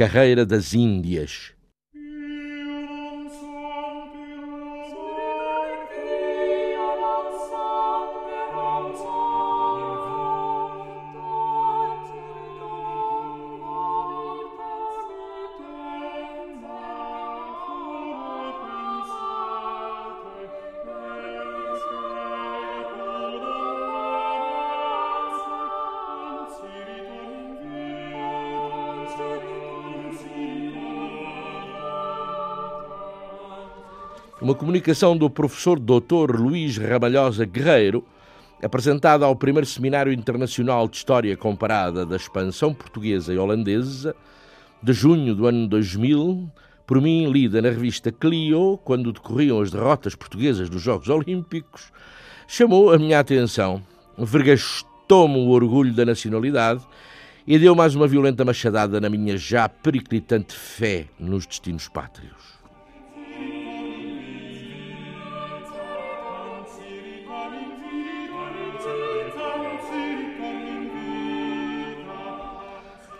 Carreira das Índias. Comunicação do professor Dr. Luís Ramalhosa Guerreiro, apresentada ao primeiro Seminário Internacional de História Comparada da Expansão Portuguesa e Holandesa, de junho do ano 2000, por mim lida na revista Clio, quando decorriam as derrotas portuguesas nos Jogos Olímpicos, chamou a minha atenção, vergastou-me o orgulho da nacionalidade e deu mais uma violenta machadada na minha já periclitante fé nos destinos pátrios.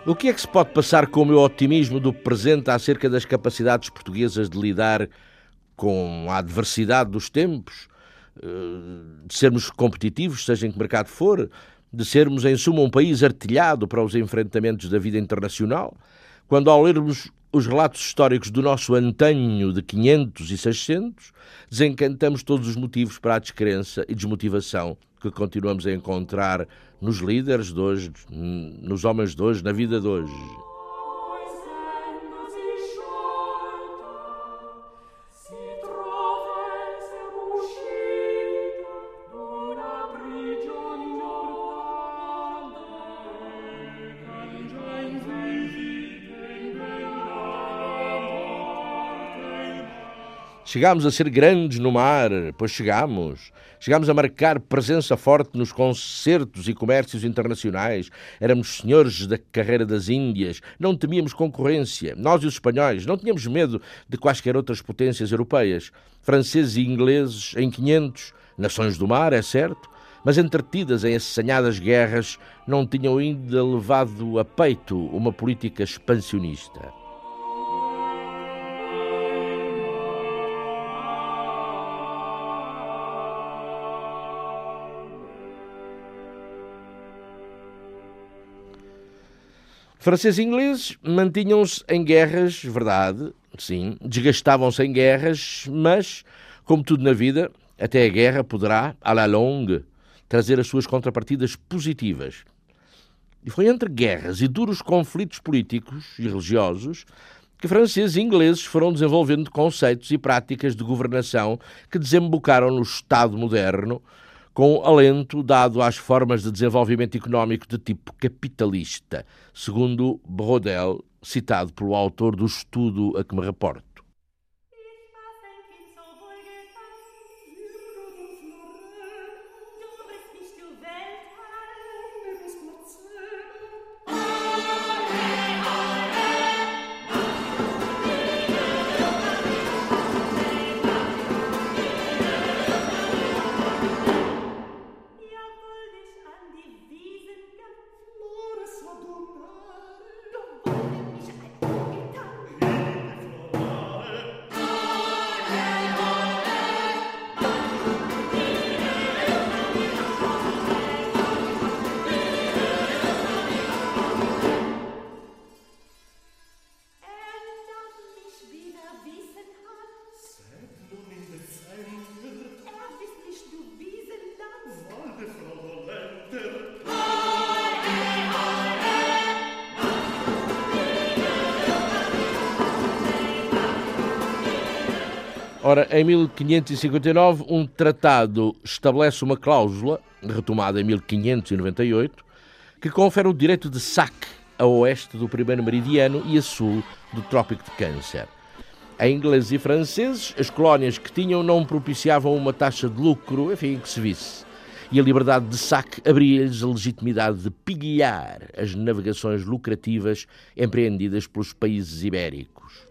O que é que se pode passar com o meu otimismo do presente acerca das capacidades portuguesas de lidar com a adversidade dos tempos, eh, de sermos competitivos, seja em que mercado for, de sermos, em suma, um país artilhado para os enfrentamentos da vida internacional, quando, ao lermos os relatos históricos do nosso antanho de 500 e 600, desencantamos todos os motivos para a descrença e desmotivação que continuamos a encontrar nos líderes de hoje, nos homens de hoje, na vida de hoje. Chegámos a ser grandes no mar, pois chegámos. Chegámos a marcar presença forte nos concertos e comércios internacionais. Éramos senhores da carreira das Índias. Não temíamos concorrência. Nós e os espanhóis não tínhamos medo de quaisquer outras potências europeias. Franceses e ingleses em 500, nações do mar, é certo, mas entretidas em assanhadas guerras, não tinham ainda levado a peito uma política expansionista. Franceses e ingleses mantinham-se em guerras, verdade, sim, desgastavam-se em guerras, mas, como tudo na vida, até a guerra poderá, à la longue, trazer as suas contrapartidas positivas. E foi entre guerras e duros conflitos políticos e religiosos que franceses e ingleses foram desenvolvendo conceitos e práticas de governação que desembocaram no Estado moderno, com alento dado às formas de desenvolvimento económico de tipo capitalista, segundo Brodel, citado pelo autor do estudo a que me reporto. Ora, em 1559, um tratado estabelece uma cláusula, retomada em 1598, que confere o direito de saque a oeste do primeiro meridiano e a sul do Trópico de Câncer. A ingleses e franceses, as colónias que tinham não propiciavam uma taxa de lucro, enfim, que se visse. E a liberdade de saque abria-lhes a legitimidade de piguilhar as navegações lucrativas empreendidas pelos países ibéricos.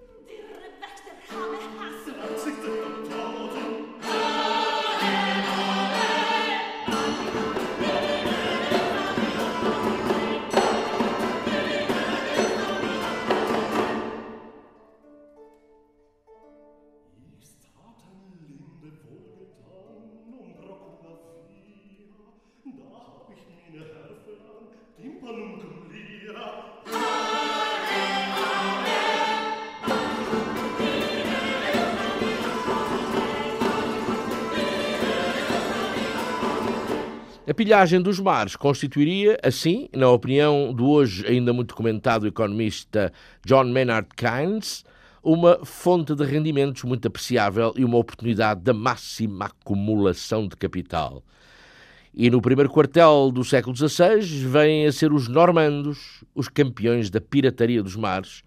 Pilhagem dos mares constituiria, assim, na opinião do hoje ainda muito comentado economista John Maynard Keynes, uma fonte de rendimentos muito apreciável e uma oportunidade da máxima acumulação de capital. E no primeiro quartel do século XVI vêm a ser os normandos os campeões da pirataria dos mares,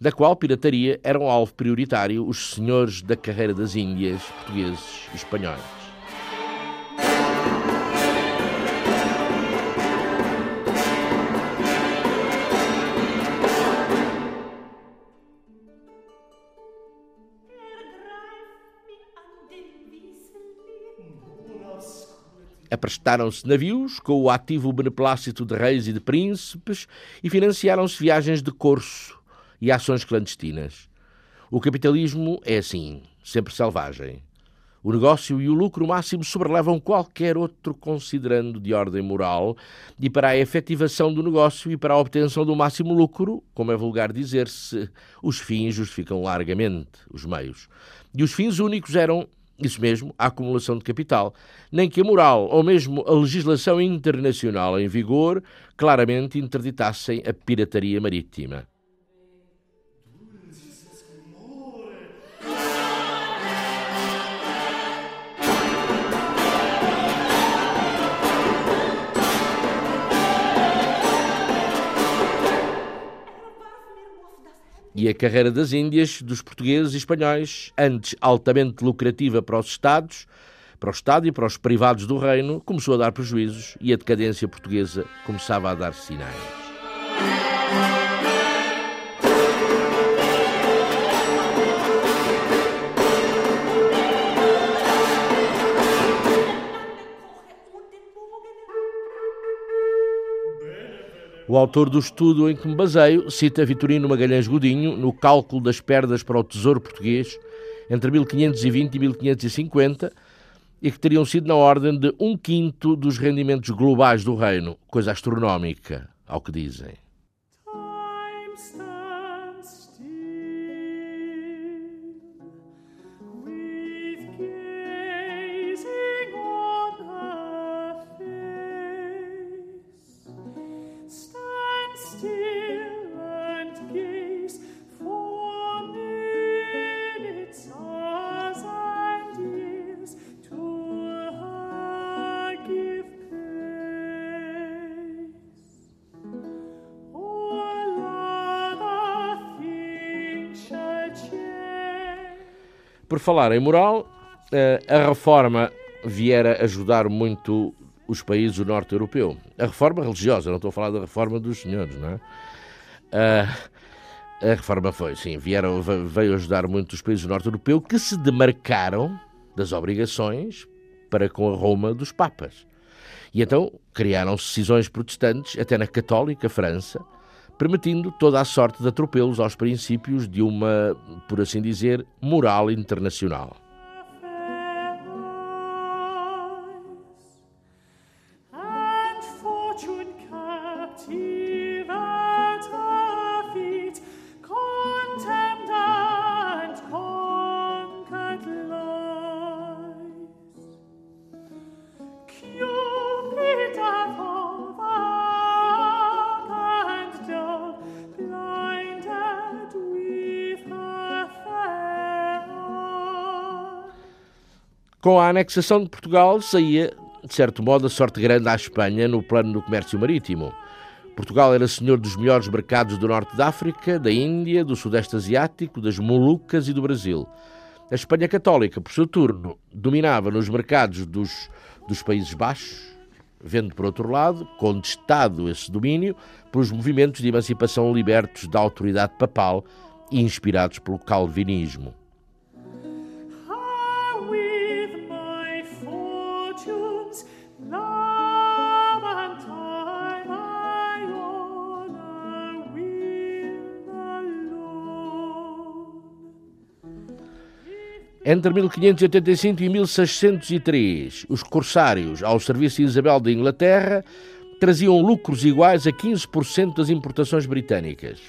da qual pirataria eram alvo prioritário os senhores da carreira das Índias, portugueses e espanhóis. Aprestaram-se navios com o ativo beneplácito de reis e de príncipes e financiaram-se viagens de corso e ações clandestinas. O capitalismo é assim, sempre selvagem. O negócio e o lucro máximo sobrelevam qualquer outro considerando de ordem moral, e para a efetivação do negócio e para a obtenção do máximo lucro, como é vulgar dizer-se, os fins justificam largamente os meios. E os fins únicos eram isso mesmo, a acumulação de capital, nem que a moral ou mesmo a legislação internacional em vigor claramente interditassem a pirataria marítima. E a carreira das Índias, dos portugueses e espanhóis, antes altamente lucrativa para os Estados, para o Estado e para os privados do reino, começou a dar prejuízos e a decadência portuguesa começava a dar sinais. O autor do estudo em que me baseio cita Vitorino Magalhães Godinho no cálculo das perdas para o Tesouro Português entre 1520 e 1550 e que teriam sido na ordem de um quinto dos rendimentos globais do reino, coisa astronómica, ao que dizem. Por falar em moral, eh, a reforma viera ajudar muito os países do norte europeu. A reforma religiosa, não estou a falar da reforma dos senhores, não é? Eh, a reforma foi, sim, vieram, veio ajudar muito os países do norte europeu que se demarcaram das obrigações para com a Roma dos Papas. E então criaram-se cisões protestantes, até na católica França, permitindo toda a sorte de atropelos aos princípios de uma, por assim dizer, moral internacional. Com a anexação de Portugal, saía, de certo modo, a sorte grande à Espanha no plano do comércio marítimo. Portugal era senhor dos melhores mercados do norte da África, da Índia, do Sudeste Asiático, das Molucas e do Brasil. A Espanha Católica, por seu turno, dominava nos mercados dos, dos Países Baixos, vendo, por outro lado, contestado esse domínio pelos movimentos de emancipação libertos da autoridade papal e inspirados pelo calvinismo. Entre 1585 e 1603, os corsários, ao serviço de Isabel de Inglaterra, traziam lucros iguais a 15% das importações britânicas.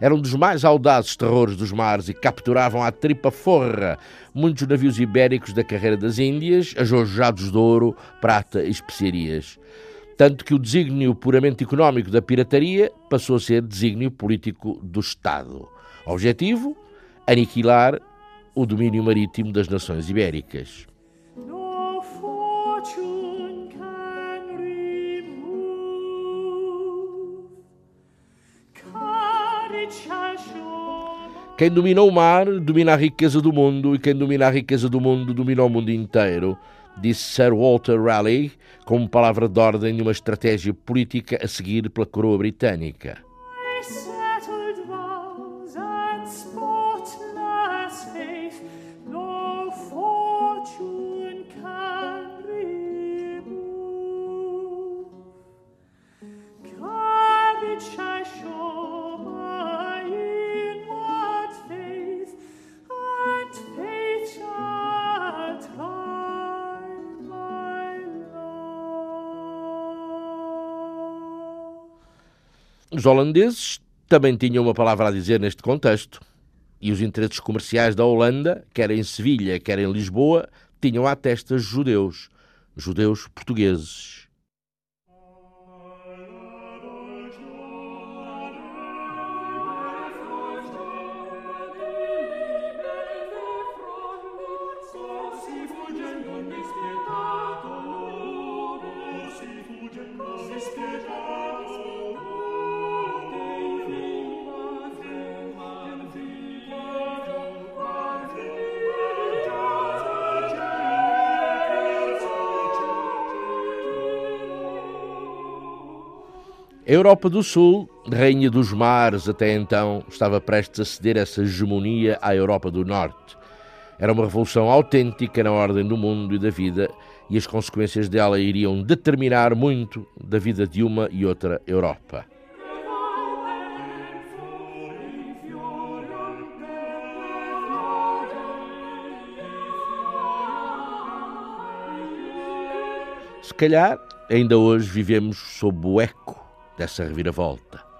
Eram dos mais audazes terrores dos mares e capturavam à tripa forra muitos navios ibéricos da carreira das Índias, ajojados de ouro, prata e especiarias. Tanto que o desígnio puramente económico da pirataria passou a ser desígnio político do Estado. Objetivo? Aniquilar o domínio marítimo das nações ibéricas. Quem domina o mar domina a riqueza do mundo, e quem domina a riqueza do mundo domina o mundo inteiro, disse Sir Walter Raleigh, como palavra de ordem de uma estratégia política a seguir pela coroa britânica. Os holandeses também tinham uma palavra a dizer neste contexto. E os interesses comerciais da Holanda, quer em Sevilha, quer em Lisboa, tinham à testa judeus, judeus portugueses. A Europa do Sul, rainha dos mares até então, estava prestes a ceder essa hegemonia à Europa do Norte. Era uma revolução autêntica na ordem do mundo e da vida, e as consequências dela iriam determinar muito da vida de uma e outra Europa. Se calhar, ainda hoje vivemos sob o eco dessa reviravolta.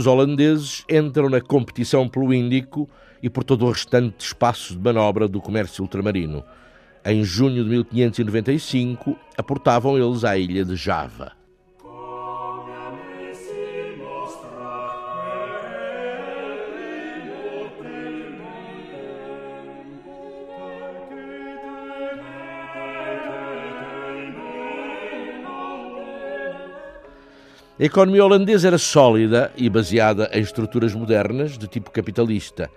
Os holandeses entram na competição pelo Índico e por todo o restante espaço de manobra do comércio ultramarino. Em junho de 1595, aportavam eles à ilha de Java. A economia holandesa era sólida e baseada em estruturas modernas de tipo capitalista.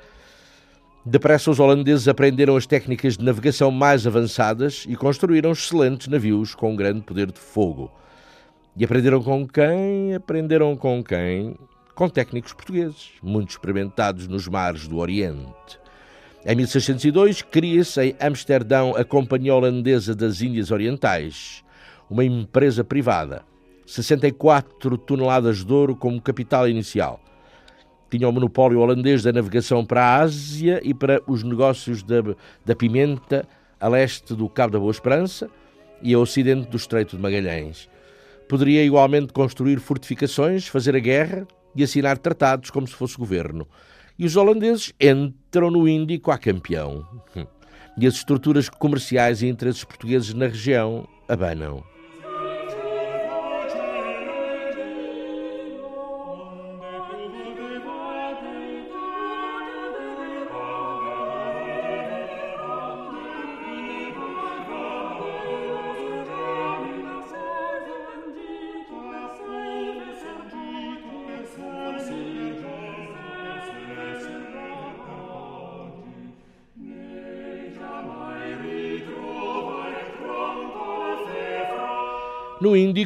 Depressa, os holandeses aprenderam as técnicas de navegação mais avançadas e construíram excelentes navios com grande poder de fogo. E aprenderam com quem? Aprenderam com quem? Com técnicos portugueses, muito experimentados nos mares do Oriente. Em 1602, cria-se em Amsterdão a Companhia Holandesa das Índias Orientais, uma empresa privada 64 toneladas de ouro como capital inicial. Tinha o monopólio holandês da navegação para a Ásia e para os negócios da, da pimenta, a leste do Cabo da Boa Esperança e a ocidente do Estreito de Magalhães. Poderia igualmente construir fortificações, fazer a guerra e assinar tratados como se fosse governo. E os holandeses entram no Índico a campeão. E as estruturas comerciais e interesses portugueses na região abanam.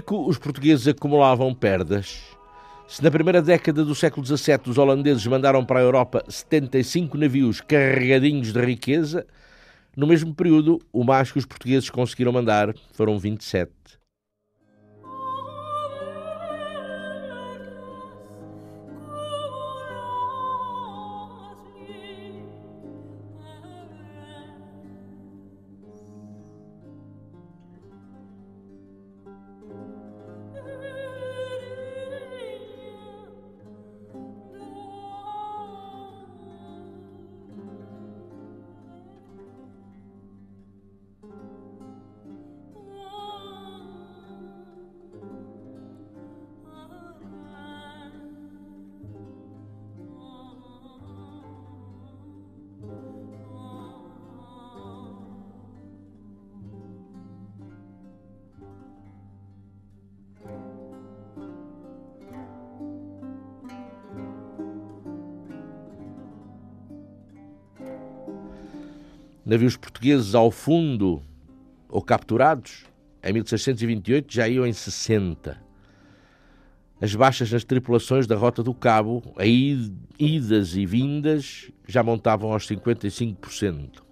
Os portugueses acumulavam perdas. Se na primeira década do século XVII os holandeses mandaram para a Europa 75 navios carregadinhos de riqueza, no mesmo período, o mais que os portugueses conseguiram mandar foram 27. Navios portugueses ao fundo ou capturados, em 1628 já iam em 60. As baixas nas tripulações da Rota do Cabo, a idas e vindas, já montavam aos 55%.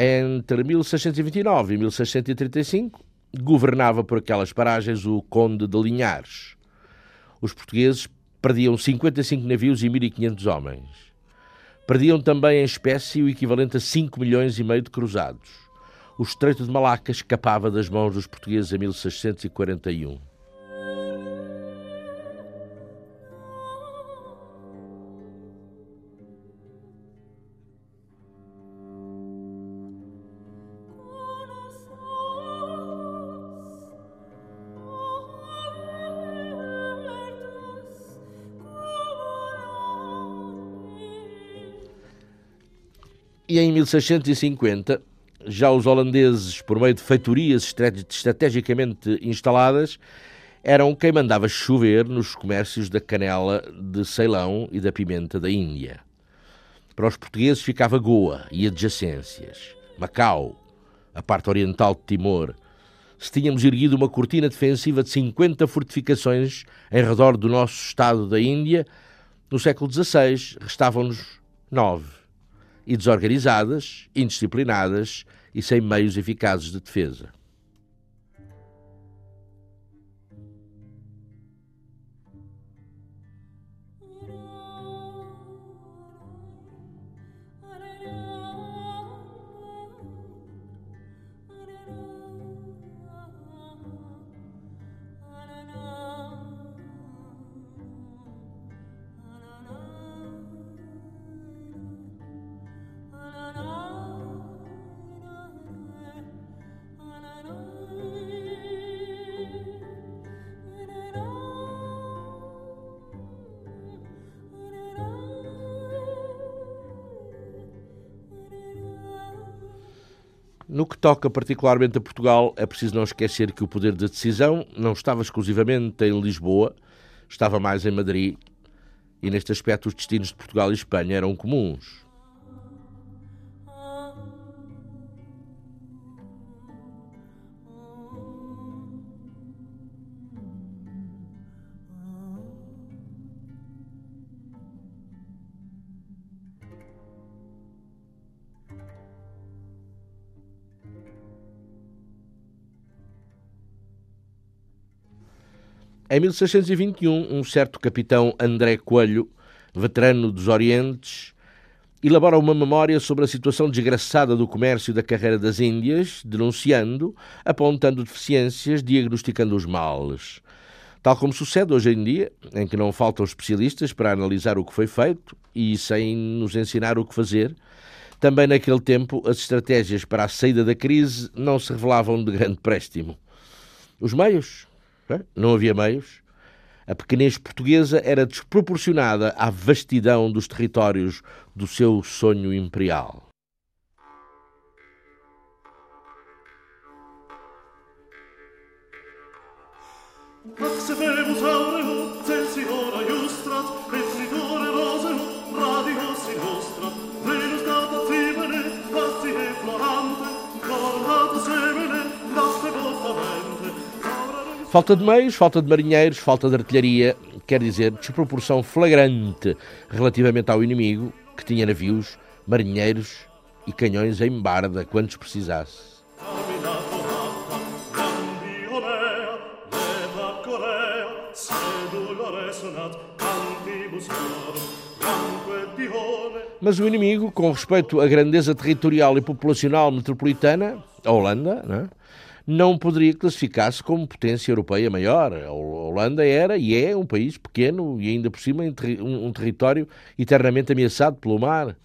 Entre 1629 e 1635, governava por aquelas paragens o Conde de Linhares. Os portugueses perdiam 55 navios e 1.500 homens. Perdiam também em espécie o equivalente a 5 milhões e meio de cruzados. O Estreito de Malaca escapava das mãos dos portugueses em 1641. 1650, já os holandeses, por meio de feitorias estrategicamente instaladas, eram quem mandava chover nos comércios da canela de Ceilão e da pimenta da Índia. Para os portugueses ficava Goa e adjacências, Macau, a parte oriental de Timor. Se tínhamos erguido uma cortina defensiva de 50 fortificações em redor do nosso estado da Índia, no século XVI restavam-nos nove e desorganizadas, indisciplinadas e sem meios eficazes de defesa. No que toca particularmente a Portugal, é preciso não esquecer que o poder de decisão não estava exclusivamente em Lisboa, estava mais em Madrid, e neste aspecto os destinos de Portugal e Espanha eram comuns. Em 1621, um certo capitão André Coelho, veterano dos Orientes, elabora uma memória sobre a situação desgraçada do comércio da carreira das Índias, denunciando, apontando deficiências, diagnosticando os males. Tal como sucede hoje em dia, em que não faltam especialistas para analisar o que foi feito e sem nos ensinar o que fazer, também naquele tempo as estratégias para a saída da crise não se revelavam de grande préstimo. Os meios, não havia meios. A pequenez portuguesa era desproporcionada à vastidão dos territórios do seu sonho imperial. Falta de meios, falta de marinheiros, falta de artilharia, quer dizer, desproporção flagrante relativamente ao inimigo, que tinha navios, marinheiros e canhões em barda, quantos precisasse. Mas o inimigo, com respeito à grandeza territorial e populacional metropolitana, a Holanda, não é? Não poderia classificar-se como potência europeia maior. A Holanda era e é um país pequeno e ainda por cima um território eternamente ameaçado pelo mar.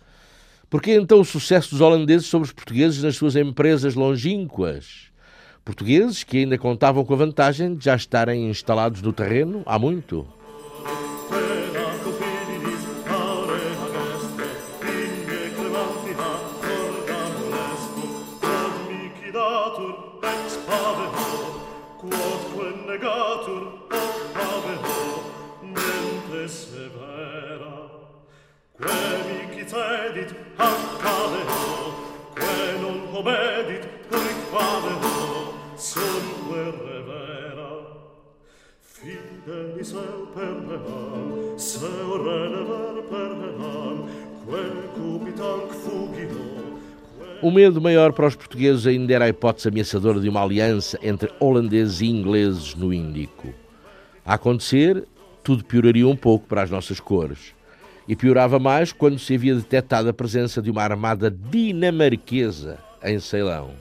Por que então o sucesso dos holandeses sobre os portugueses nas suas empresas longínquas? Portugueses que ainda contavam com a vantagem de já estarem instalados no terreno há muito. O medo maior para os portugueses ainda era a hipótese ameaçadora de uma aliança entre holandeses e ingleses no Índico. A acontecer, tudo pioraria um pouco para as nossas cores. E piorava mais quando se havia detectado a presença de uma armada dinamarquesa em Ceilão.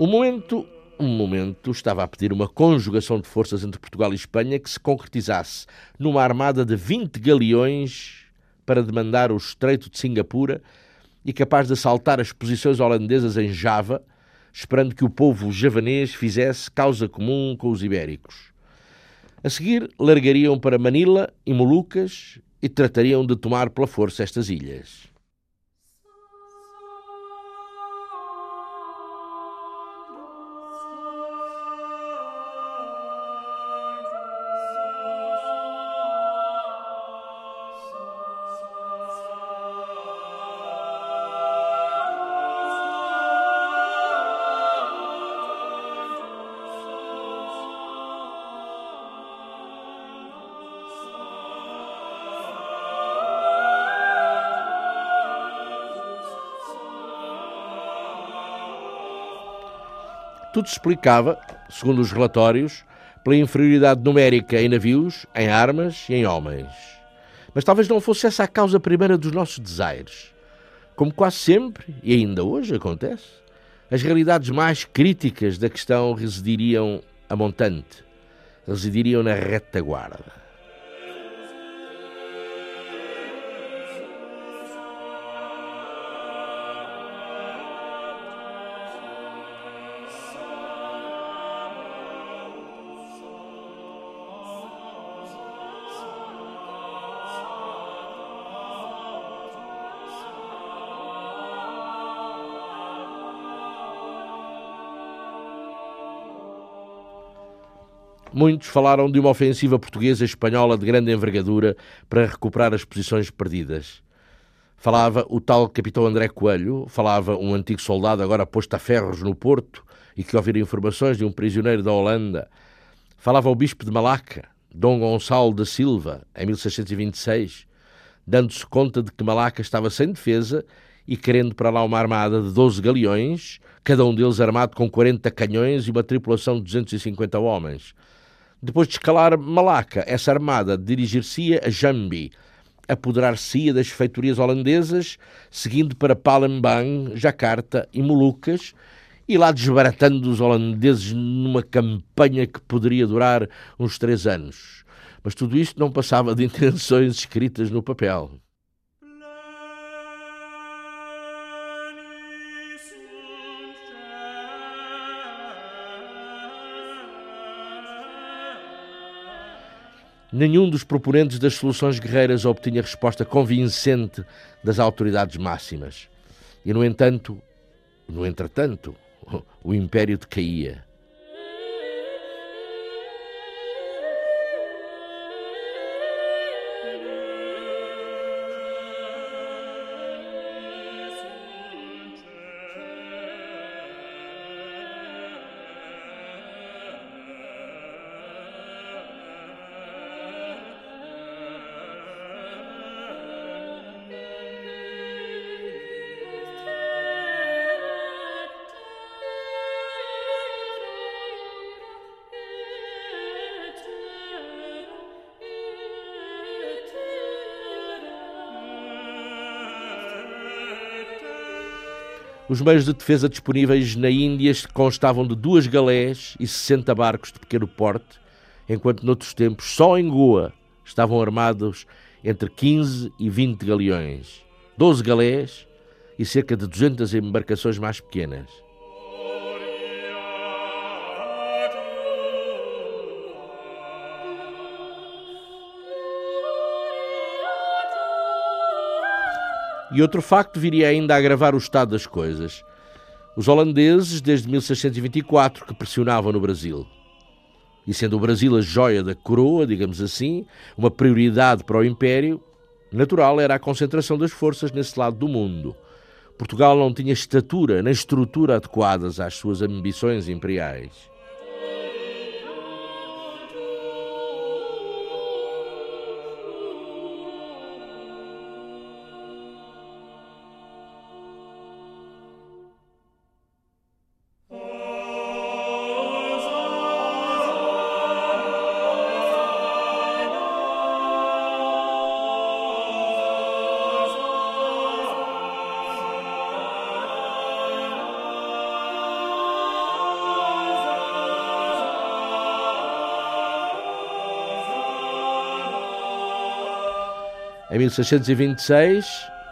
O momento, um momento estava a pedir uma conjugação de forças entre Portugal e Espanha que se concretizasse numa armada de 20 galeões para demandar o Estreito de Singapura e capaz de assaltar as posições holandesas em Java, esperando que o povo javanês fizesse causa comum com os ibéricos. A seguir, largariam para Manila e Molucas e tratariam de tomar pela força estas ilhas. Tudo se explicava, segundo os relatórios, pela inferioridade numérica em navios, em armas e em homens. Mas talvez não fosse essa a causa primeira dos nossos desaires. como quase sempre, e ainda hoje acontece, as realidades mais críticas da questão residiriam a montante, residiriam na retaguarda. Muitos falaram de uma ofensiva portuguesa e espanhola de grande envergadura para recuperar as posições perdidas. Falava o tal capitão André Coelho, falava um antigo soldado agora posto a ferros no Porto e que ouvira informações de um prisioneiro da Holanda. Falava o bispo de Malaca, Dom Gonçalo da Silva, em 1626, dando-se conta de que Malaca estava sem defesa e querendo para lá uma armada de 12 galeões, cada um deles armado com 40 canhões e uma tripulação de 250 homens. Depois de escalar Malaca, essa armada dirigir-se-ia a Jambi, apoderar-se-ia das feitorias holandesas, seguindo para Palembang, Jacarta e Molucas, e lá desbaratando os holandeses numa campanha que poderia durar uns três anos. Mas tudo isto não passava de intenções escritas no papel. Nenhum dos proponentes das soluções guerreiras obtinha resposta convincente das autoridades máximas. E, no entanto, no entretanto, o império decaía. Os meios de defesa disponíveis na Índia constavam de duas galés e 60 barcos de pequeno porte, enquanto noutros tempos, só em Goa, estavam armados entre 15 e 20 galeões, 12 galés e cerca de 200 embarcações mais pequenas. E outro facto viria ainda a agravar o estado das coisas. Os holandeses, desde 1624, que pressionavam no Brasil. E sendo o Brasil a joia da coroa, digamos assim, uma prioridade para o Império, natural era a concentração das forças nesse lado do mundo. Portugal não tinha estatura nem estrutura adequadas às suas ambições imperiais. 1626,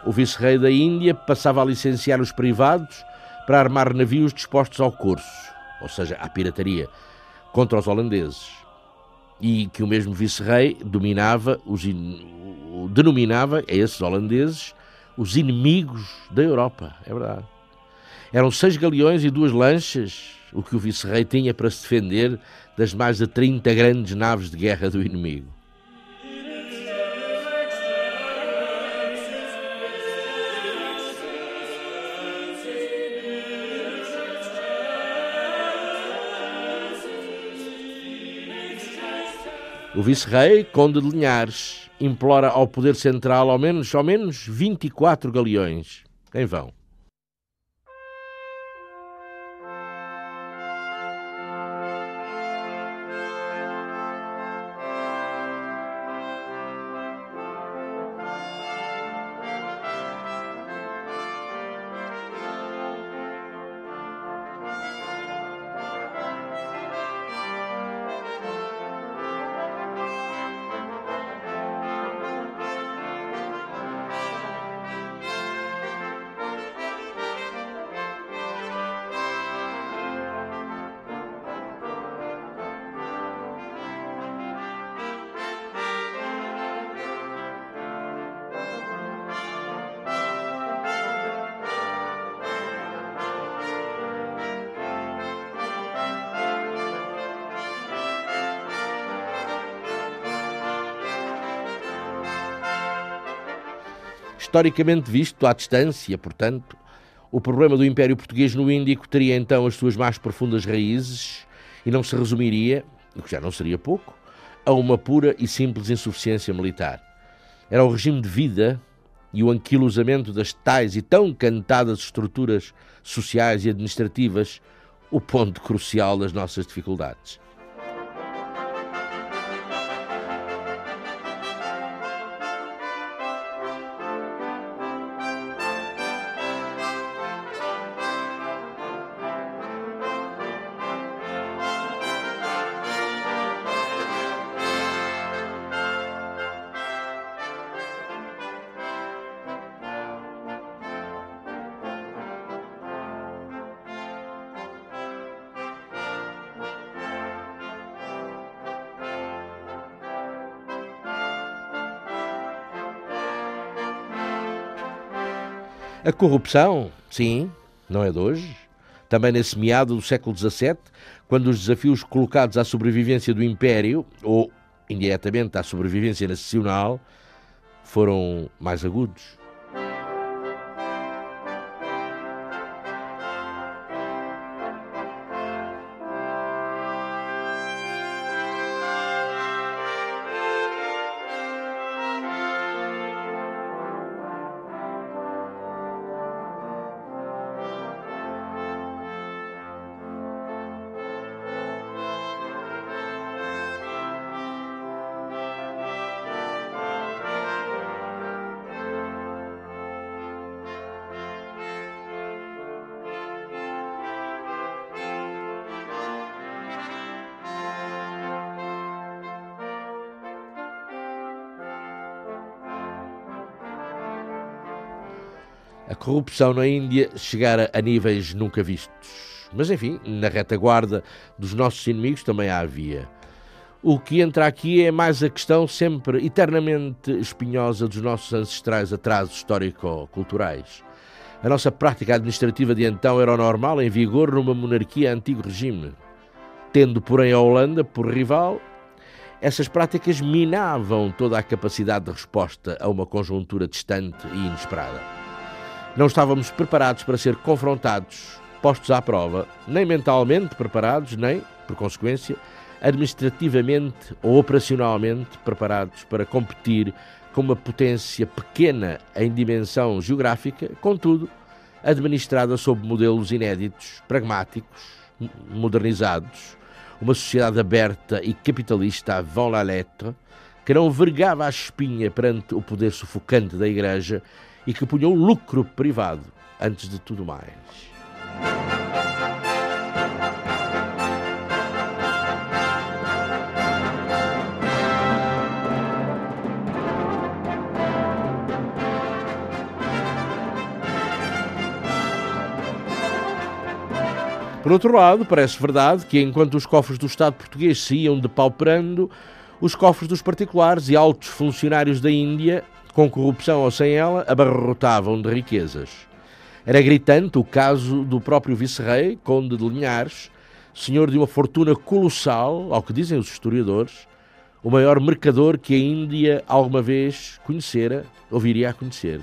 o vice-rei da Índia passava a licenciar os privados para armar navios dispostos ao curso, ou seja, à pirataria, contra os holandeses. E que o mesmo vice-rei dominava os in... denominava a esses holandeses os inimigos da Europa. É verdade. Eram seis galeões e duas lanchas, o que o vice-rei tinha para se defender das mais de 30 grandes naves de guerra do inimigo. O vice-rei, conde de Linhares, implora ao poder central ao menos, ao menos 24 galeões. Em vão. Historicamente visto, à distância, portanto, o problema do Império Português no Índico teria então as suas mais profundas raízes e não se resumiria, o que já não seria pouco, a uma pura e simples insuficiência militar. Era o regime de vida e o anquilosamento das tais e tão cantadas estruturas sociais e administrativas o ponto crucial das nossas dificuldades. A corrupção, sim, não é de hoje. Também nesse meado do século XVII, quando os desafios colocados à sobrevivência do Império, ou indiretamente à sobrevivência nacional, foram mais agudos. Corrupção na Índia chegara a níveis nunca vistos. Mas enfim, na retaguarda dos nossos inimigos também a havia. O que entra aqui é mais a questão sempre eternamente espinhosa dos nossos ancestrais atrasos histórico-culturais. A nossa prática administrativa de então era o normal em vigor numa monarquia antigo regime. Tendo, porém, a Holanda por rival, essas práticas minavam toda a capacidade de resposta a uma conjuntura distante e inesperada. Não estávamos preparados para ser confrontados, postos à prova, nem mentalmente preparados, nem, por consequência, administrativamente ou operacionalmente preparados para competir com uma potência pequena em dimensão geográfica, contudo, administrada sob modelos inéditos, pragmáticos, modernizados, uma sociedade aberta e capitalista avant la lettre, que não vergava a espinha perante o poder sufocante da Igreja e que punham lucro privado antes de tudo mais. Por outro lado, parece verdade que enquanto os cofres do Estado português se iam depauperando, os cofres dos particulares e altos funcionários da Índia com corrupção ou sem ela, abarrotavam de riquezas. Era gritante o caso do próprio vice-rei, conde de Linhares, senhor de uma fortuna colossal, ao que dizem os historiadores, o maior mercador que a Índia alguma vez conhecera ou viria a conhecer.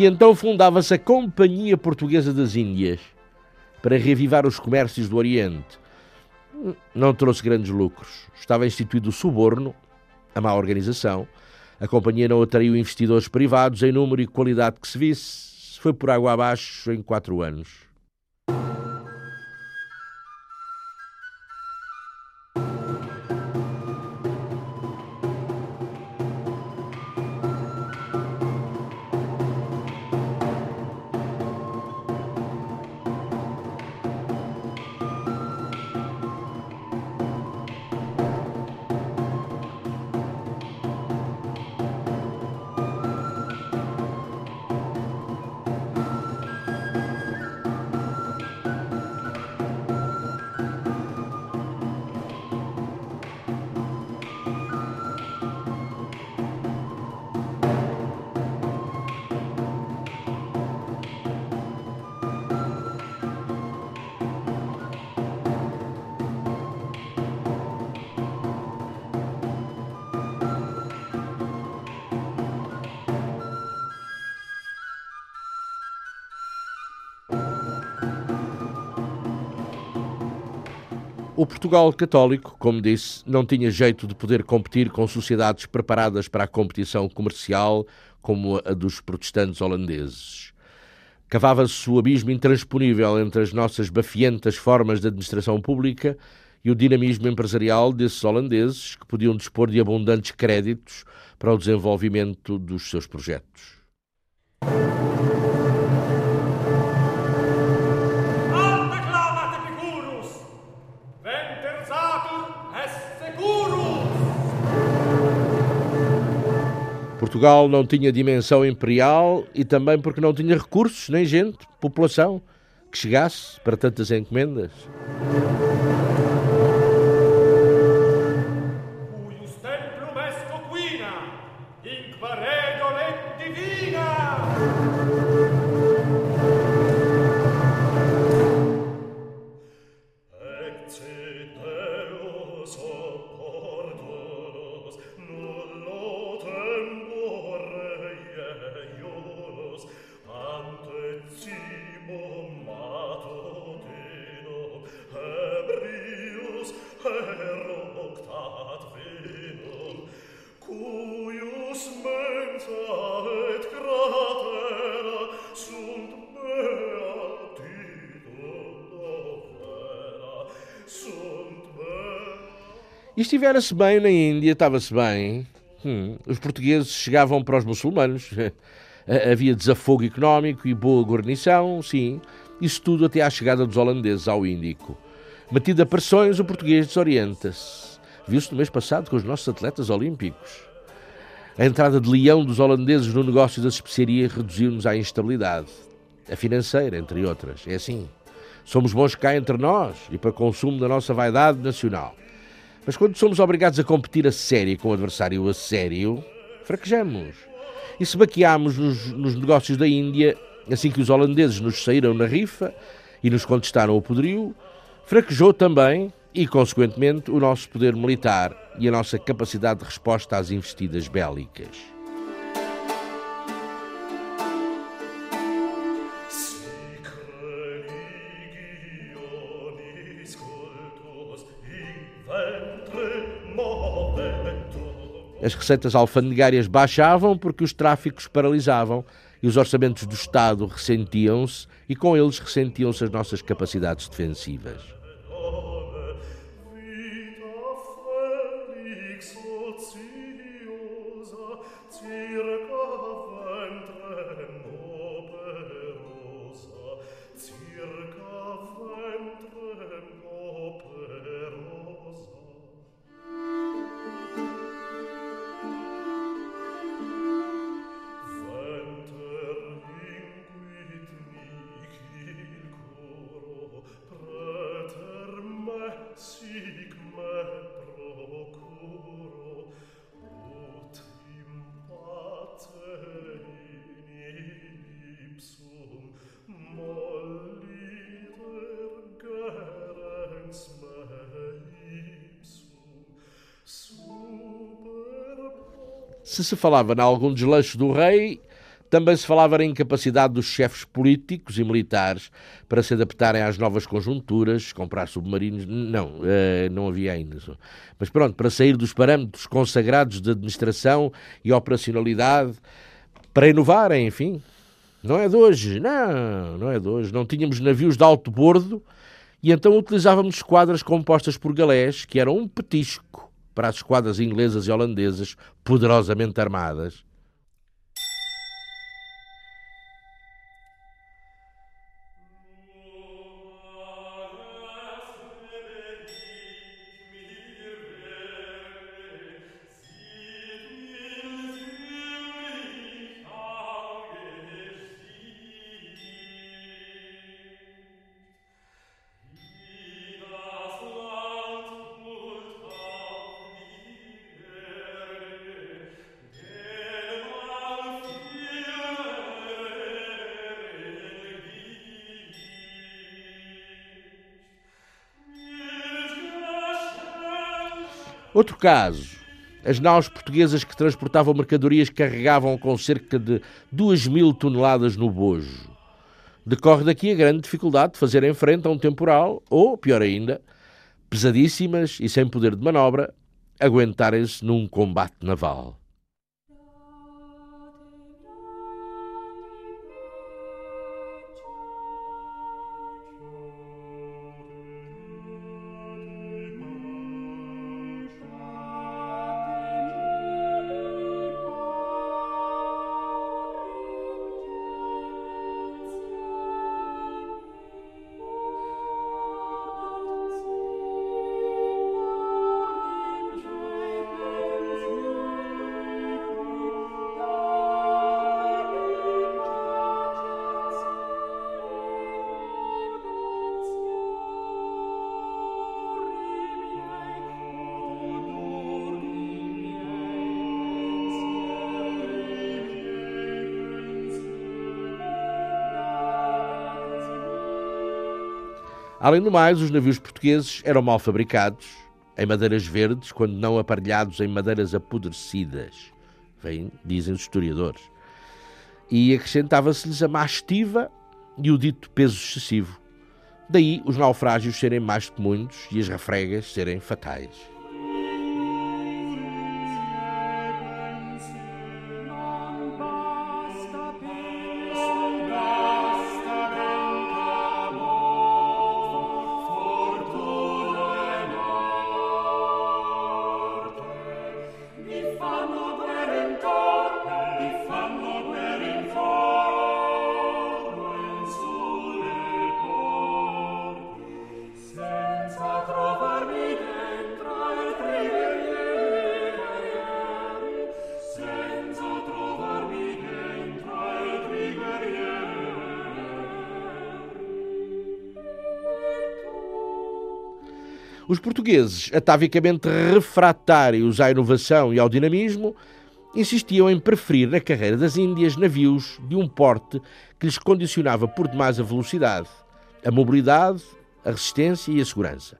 E então fundava-se a Companhia Portuguesa das Índias para reavivar os comércios do Oriente. Não trouxe grandes lucros. Estava instituído o suborno, a má organização. A companhia não atraiu investidores privados em número e qualidade que se visse. Foi por água abaixo em quatro anos. O Portugal católico, como disse, não tinha jeito de poder competir com sociedades preparadas para a competição comercial como a dos protestantes holandeses. Cavava-se o abismo intransponível entre as nossas bafientas formas de administração pública e o dinamismo empresarial desses holandeses que podiam dispor de abundantes créditos para o desenvolvimento dos seus projetos. Portugal não tinha dimensão imperial e também porque não tinha recursos, nem gente, população, que chegasse para tantas encomendas. E estivera-se bem na Índia, estava-se bem. Hum, os portugueses chegavam para os muçulmanos. Havia desafogo económico e boa guarnição, sim. Isso tudo até à chegada dos holandeses ao Índico. Metido a pressões, o português desorienta-se. Viu-se no mês passado com os nossos atletas olímpicos. A entrada de leão dos holandeses no negócio das especiarias reduziu-nos à instabilidade. A financeira, entre outras. É assim. Somos bons cá entre nós e para consumo da nossa vaidade nacional. Mas quando somos obrigados a competir a sério com o adversário a sério, fraquejamos. E se baqueámos nos, nos negócios da Índia, assim que os holandeses nos saíram na rifa e nos contestaram o poderio, fraquejou também e, consequentemente, o nosso poder militar e a nossa capacidade de resposta às investidas bélicas. As receitas alfandegárias baixavam porque os tráficos paralisavam e os orçamentos do Estado ressentiam-se e com eles ressentiam-se as nossas capacidades defensivas. Se se falava em algum desleixo do rei, também se falava na incapacidade dos chefes políticos e militares para se adaptarem às novas conjunturas, comprar submarinos. Não, eh, não havia ainda. Mas pronto, para sair dos parâmetros consagrados de administração e operacionalidade, para inovarem, enfim. Não é de hoje, não, não é de hoje. Não tínhamos navios de alto bordo e então utilizávamos esquadras compostas por galés, que eram um petisco para as esquadras inglesas e holandesas poderosamente armadas. Outro caso, as naus portuguesas que transportavam mercadorias carregavam com cerca de 2 mil toneladas no bojo. Decorre daqui a grande dificuldade de fazer em frente a um temporal, ou, pior ainda, pesadíssimas e sem poder de manobra, aguentarem-se num combate naval. Além do mais, os navios portugueses eram mal fabricados, em madeiras verdes, quando não aparelhados em madeiras apodrecidas, vem, dizem os historiadores. E acrescentava-se-lhes a má estiva e o dito peso excessivo. Daí os naufrágios serem mais comuns e as refregas serem fatais. Os portugueses, atavicamente refratários à inovação e ao dinamismo, insistiam em preferir na carreira das Índias navios de um porte que lhes condicionava por demais a velocidade, a mobilidade, a resistência e a segurança.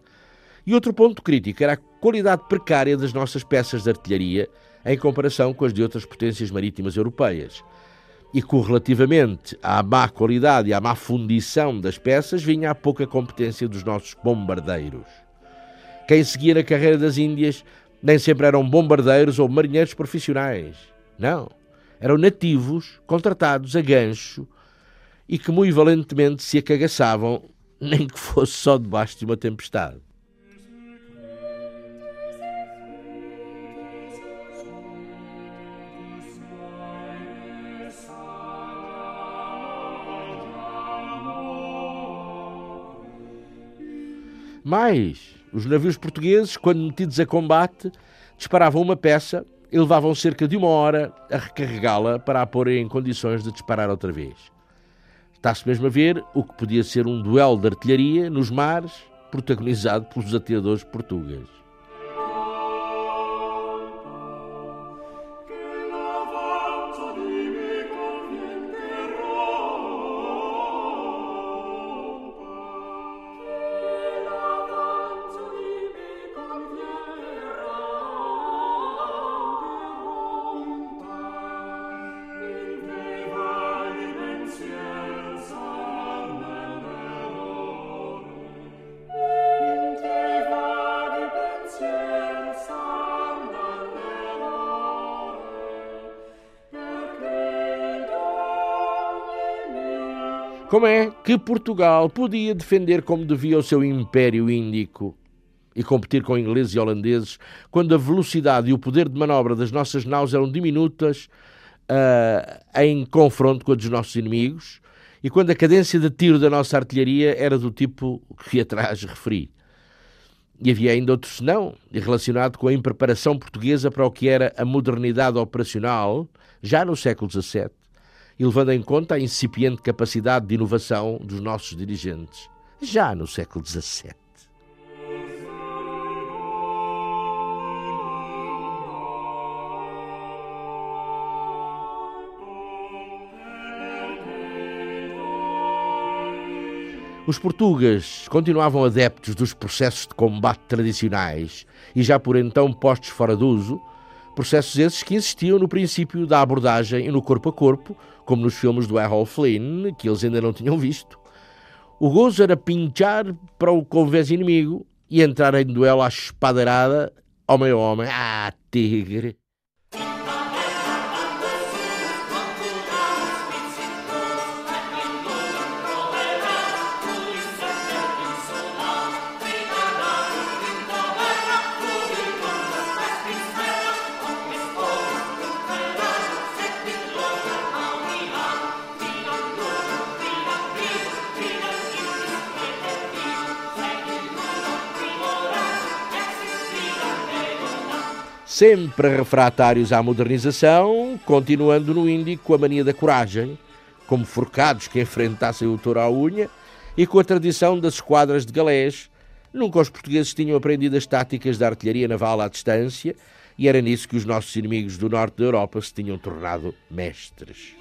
E outro ponto crítico era a qualidade precária das nossas peças de artilharia em comparação com as de outras potências marítimas europeias. E correlativamente à má qualidade e à má fundição das peças vinha a pouca competência dos nossos bombardeiros. Quem seguia na carreira das Índias nem sempre eram bombardeiros ou marinheiros profissionais. Não. Eram nativos, contratados a gancho e que muito valentemente se acagaçavam, nem que fosse só debaixo de uma tempestade. Mais, os navios portugueses, quando metidos a combate, disparavam uma peça e levavam cerca de uma hora a recarregá-la para a pôr em condições de disparar outra vez. Está-se mesmo a ver o que podia ser um duelo de artilharia nos mares, protagonizado pelos atiradores portugueses. Como é que Portugal podia defender como devia o seu império índico e competir com ingleses e holandeses quando a velocidade e o poder de manobra das nossas naus eram diminutas uh, em confronto com a dos nossos inimigos e quando a cadência de tiro da nossa artilharia era do tipo que atrás referi? E havia ainda outro senão, relacionado com a impreparação portuguesa para o que era a modernidade operacional, já no século XVII, e levando em conta a incipiente capacidade de inovação dos nossos dirigentes, já no século XVII. Os portugueses continuavam adeptos dos processos de combate tradicionais e já por então postos fora de uso, Processos esses que existiam no princípio da abordagem e no corpo a corpo, como nos filmes do Errol Flynn, que eles ainda não tinham visto. O gozo era pinchar para o convés inimigo e entrar em duelo à espadarada, homem a homem. Ah, tigre! Sempre refratários à modernização, continuando no Índico a mania da coragem, como forcados que enfrentassem o touro à unha, e com a tradição das esquadras de galés. Nunca os portugueses tinham aprendido as táticas da artilharia naval à distância, e era nisso que os nossos inimigos do norte da Europa se tinham tornado mestres.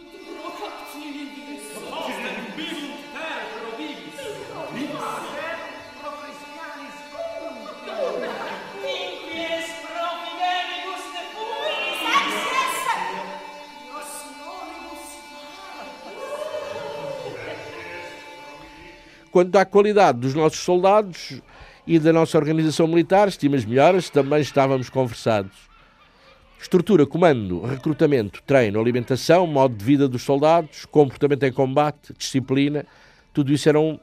Quanto à qualidade dos nossos soldados e da nossa organização militar, estimas melhores, também estávamos conversados. Estrutura, comando, recrutamento, treino, alimentação, modo de vida dos soldados, comportamento em combate, disciplina, tudo isso eram,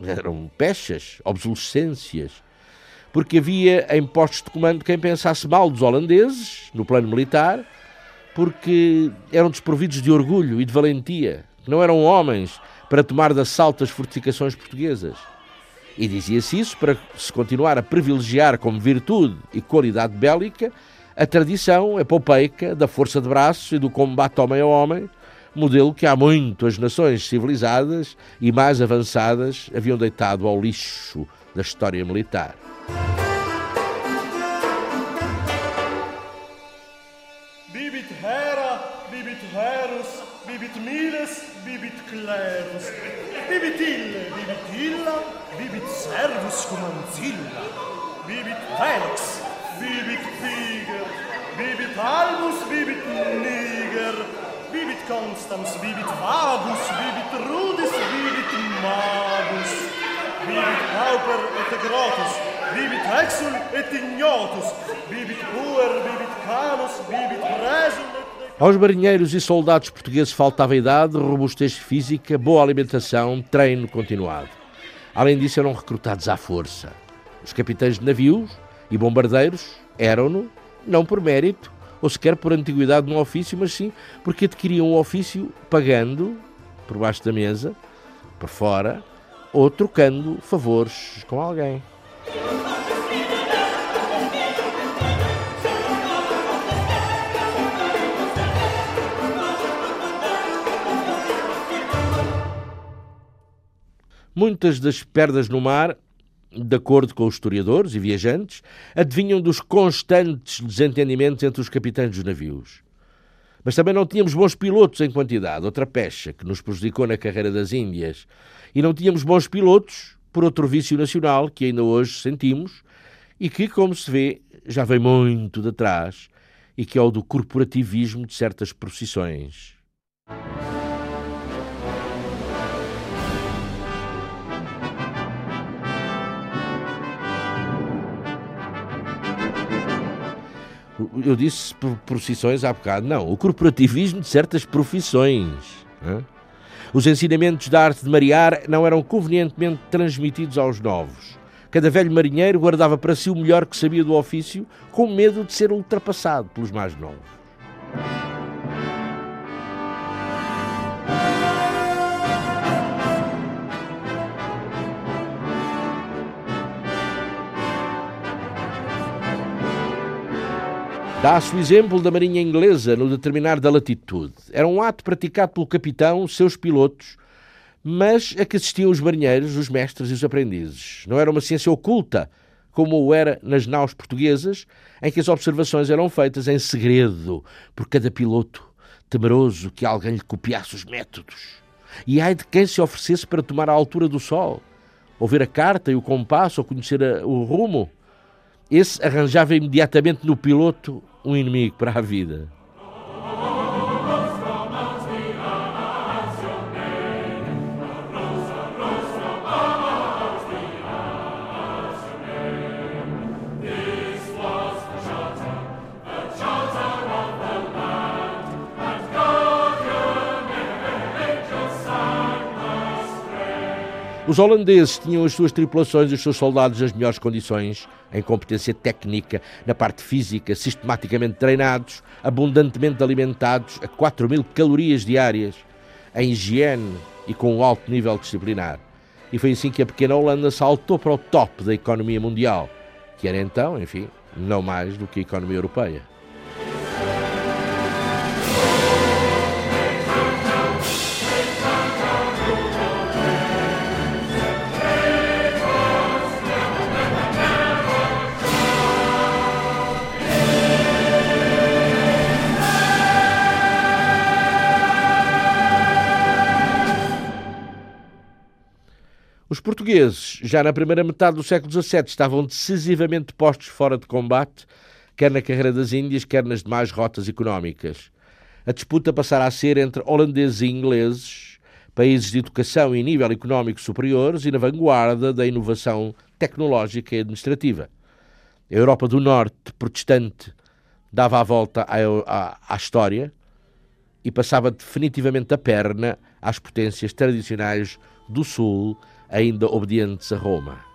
eram pechas, obsolescências. Porque havia em postos de comando quem pensasse mal dos holandeses, no plano militar, porque eram desprovidos de orgulho e de valentia, não eram homens para tomar de assalto as fortificações portuguesas. E dizia-se isso para se continuar a privilegiar como virtude e qualidade bélica a tradição epopeica da força de braços e do combate homem a homem, modelo que há muito as nações civilizadas e mais avançadas haviam deitado ao lixo da história militar. clerus. Bibit ille, bibit illa, bibit servus cum anzilla. Bibit velox, bibit piger, bibit albus, bibit niger, bibit constans, bibit vagus, bibit rudis, bibit magus. Bibit pauper et grotus, bibit exul et ignotus, bibit puer, bibit canus, bibit et aos marinheiros e soldados portugueses faltava idade, robustez física, boa alimentação, treino continuado. Além disso, eram recrutados à força. Os capitães de navios e bombardeiros eram-no, não por mérito, ou sequer por antiguidade no ofício, mas sim porque adquiriam o ofício pagando, por baixo da mesa, por fora, ou trocando favores com alguém. Muitas das perdas no mar, de acordo com os historiadores e viajantes, adivinham dos constantes desentendimentos entre os capitães dos navios. Mas também não tínhamos bons pilotos em quantidade, outra pecha que nos prejudicou na carreira das Índias. E não tínhamos bons pilotos por outro vício nacional que ainda hoje sentimos e que, como se vê, já vem muito de trás e que é o do corporativismo de certas procissões. Eu disse profissões há bocado. Não, o corporativismo de certas profissões. Né? Os ensinamentos da arte de marear não eram convenientemente transmitidos aos novos. Cada velho marinheiro guardava para si o melhor que sabia do ofício, com medo de ser ultrapassado pelos mais novos. Dá-se o exemplo da Marinha Inglesa no determinar da latitude. Era um ato praticado pelo capitão, seus pilotos, mas a que assistiam os marinheiros, os mestres e os aprendizes. Não era uma ciência oculta, como o era nas naus portuguesas, em que as observações eram feitas em segredo por cada piloto, temeroso que alguém lhe copiasse os métodos. E ai de quem se oferecesse para tomar a altura do sol, ou ver a carta e o compasso, ou conhecer a, o rumo. Esse arranjava imediatamente no piloto um inimigo para a vida. Os holandeses tinham as suas tripulações e os seus soldados nas melhores condições em competência técnica, na parte física, sistematicamente treinados, abundantemente alimentados a 4 mil calorias diárias, em higiene e com um alto nível disciplinar. E foi assim que a pequena Holanda saltou para o top da economia mundial, que era então, enfim, não mais do que a economia europeia. Os portugueses, já na primeira metade do século XVII, estavam decisivamente postos fora de combate, quer na carreira das Índias, quer nas demais rotas económicas. A disputa passará a ser entre holandeses e ingleses, países de educação e nível económico superiores e na vanguarda da inovação tecnológica e administrativa. A Europa do Norte, protestante, dava a volta à, à, à história e passava definitivamente a perna às potências tradicionais do Sul ainda obedientes a Roma.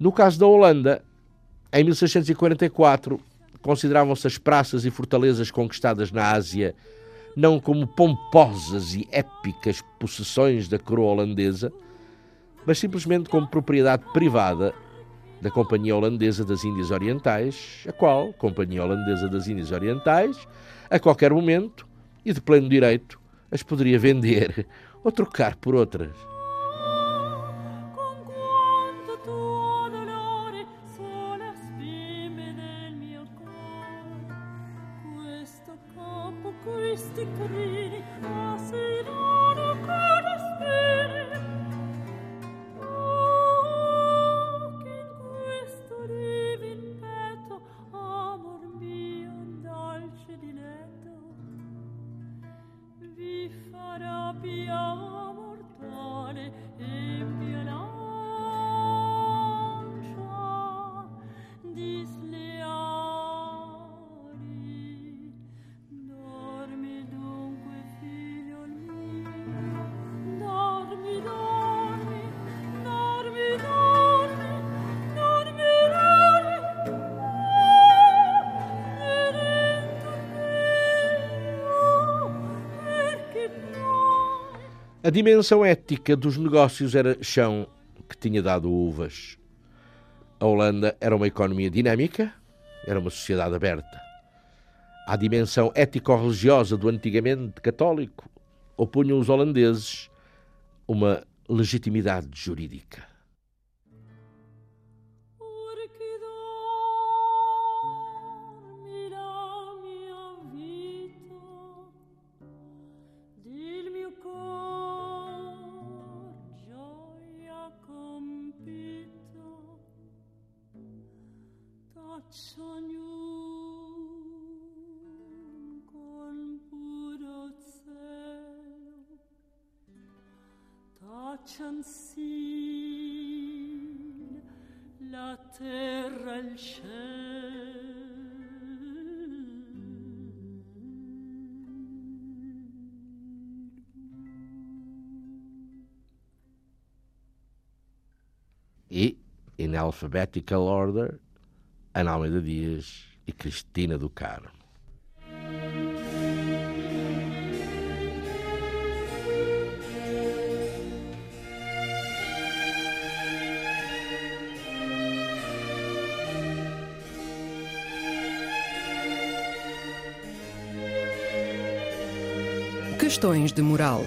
No caso da Holanda, em 1644, consideravam-se as praças e fortalezas conquistadas na Ásia não como pomposas e épicas possessões da coroa holandesa, mas simplesmente como propriedade privada da Companhia Holandesa das Índias Orientais, a qual, Companhia Holandesa das Índias Orientais, a qualquer momento e de pleno direito, as poderia vender ou trocar por outras. Dimensão ética dos negócios era chão que tinha dado uvas. A Holanda era uma economia dinâmica, era uma sociedade aberta. À dimensão ético-religiosa do antigamente católico, opunham os holandeses uma legitimidade jurídica. Alphabetical Order, Ana Almeida Dias e Cristina do Carmo. Questões de moral.